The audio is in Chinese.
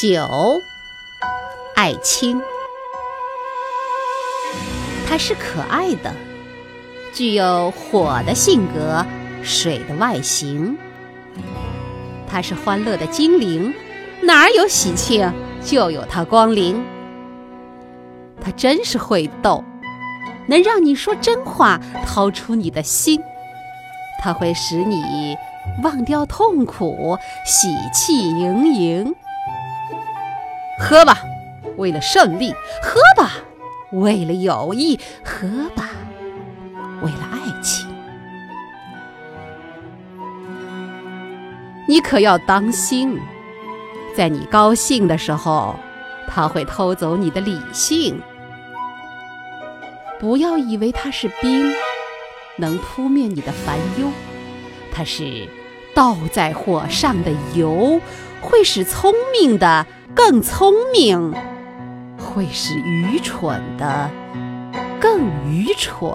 九，爱卿，他是可爱的，具有火的性格，水的外形。他是欢乐的精灵，哪儿有喜庆就有他光临。他真是会逗，能让你说真话，掏出你的心。他会使你忘掉痛苦，喜气盈盈。喝吧，为了胜利；喝吧，为了友谊；喝吧，为了爱情。你可要当心，在你高兴的时候，他会偷走你的理性。不要以为他是冰，能扑灭你的烦忧；他是倒在火上的油，会使聪明的。更聪明，会使愚蠢的更愚蠢。